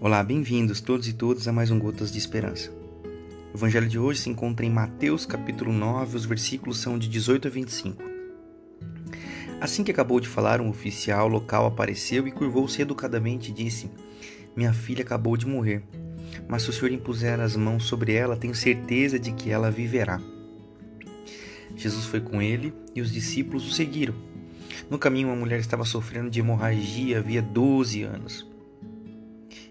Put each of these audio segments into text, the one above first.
Olá, bem-vindos todos e todas a mais um Gotas de Esperança. O evangelho de hoje se encontra em Mateus capítulo 9, os versículos são de 18 a 25. Assim que acabou de falar, um oficial local apareceu e curvou-se educadamente e disse: Minha filha acabou de morrer, mas se o senhor impuser as mãos sobre ela, tenho certeza de que ela viverá. Jesus foi com ele e os discípulos o seguiram. No caminho, uma mulher estava sofrendo de hemorragia havia 12 anos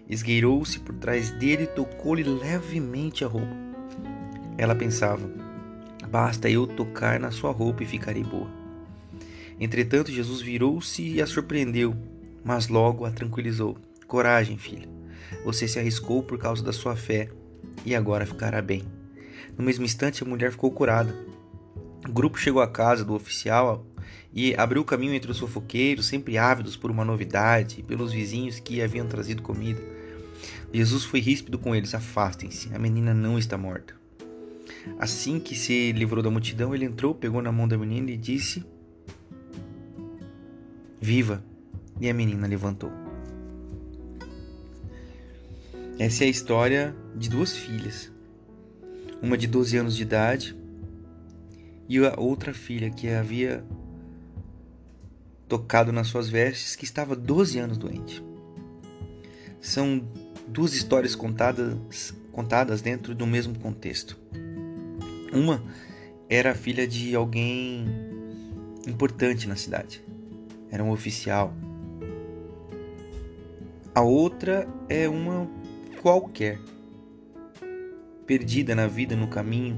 esgueirou-se por trás dele e tocou-lhe levemente a roupa. Ela pensava: basta eu tocar na sua roupa e ficarei boa. Entretanto, Jesus virou-se e a surpreendeu, mas logo a tranquilizou: Coragem, filha. Você se arriscou por causa da sua fé e agora ficará bem. No mesmo instante, a mulher ficou curada. O grupo chegou à casa do oficial e abriu caminho entre os fofoqueiros, sempre ávidos por uma novidade, e pelos vizinhos que haviam trazido comida. Jesus foi ríspido com eles: Afastem-se, a menina não está morta. Assim que se livrou da multidão, ele entrou, pegou na mão da menina e disse: Viva! E a menina levantou. Essa é a história de duas filhas. Uma de 12 anos de idade e a outra filha que havia tocado nas suas vestes, que estava 12 anos doente. São duas histórias contadas, contadas dentro do mesmo contexto. Uma era a filha de alguém importante na cidade, era um oficial. A outra é uma qualquer, perdida na vida, no caminho,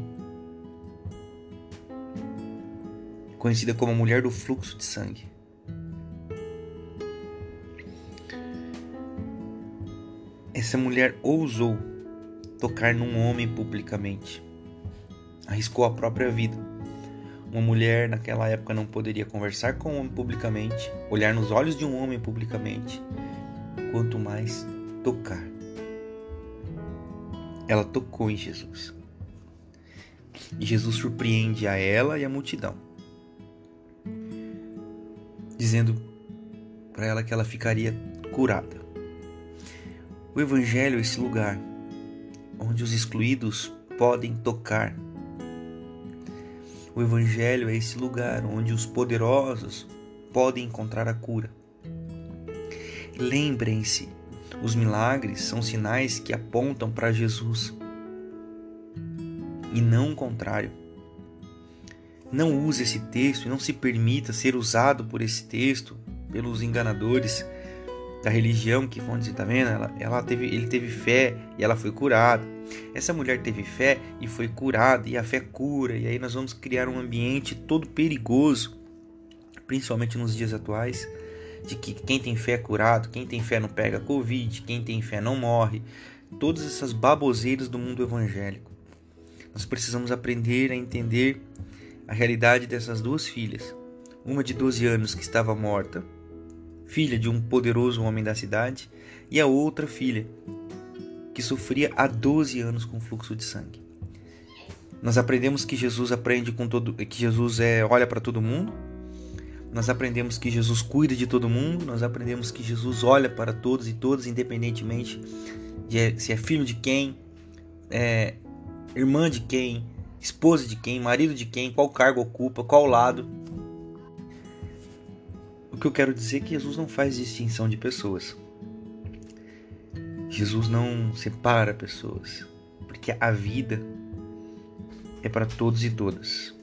conhecida como a mulher do fluxo de sangue. Essa mulher ousou tocar num homem publicamente. Arriscou a própria vida. Uma mulher naquela época não poderia conversar com um homem publicamente, olhar nos olhos de um homem publicamente, quanto mais tocar. Ela tocou em Jesus. E Jesus surpreende a ela e a multidão, dizendo para ela que ela ficaria curada. O Evangelho é esse lugar onde os excluídos podem tocar. O Evangelho é esse lugar onde os poderosos podem encontrar a cura. Lembrem-se, os milagres são sinais que apontam para Jesus e não o contrário. Não use esse texto e não se permita ser usado por esse texto pelos enganadores da religião que vão dizer, tá vendo? Ela, ela teve, ele teve fé e ela foi curada. Essa mulher teve fé e foi curada, e a fé cura, e aí nós vamos criar um ambiente todo perigoso, principalmente nos dias atuais, de que quem tem fé é curado, quem tem fé não pega Covid, quem tem fé não morre, todas essas baboseiras do mundo evangélico. Nós precisamos aprender a entender a realidade dessas duas filhas. Uma de 12 anos que estava morta, filha de um poderoso homem da cidade, e a outra filha, que sofria há 12 anos com fluxo de sangue. Nós aprendemos que Jesus aprende com todo, que Jesus é olha para todo mundo. Nós aprendemos que Jesus cuida de todo mundo. Nós aprendemos que Jesus olha para todos e todas, independentemente de é, se é filho de quem, é, irmã de quem, esposa de quem, marido de quem, qual cargo ocupa, qual lado que eu quero dizer é que Jesus não faz distinção de pessoas. Jesus não separa pessoas, porque a vida é para todos e todas.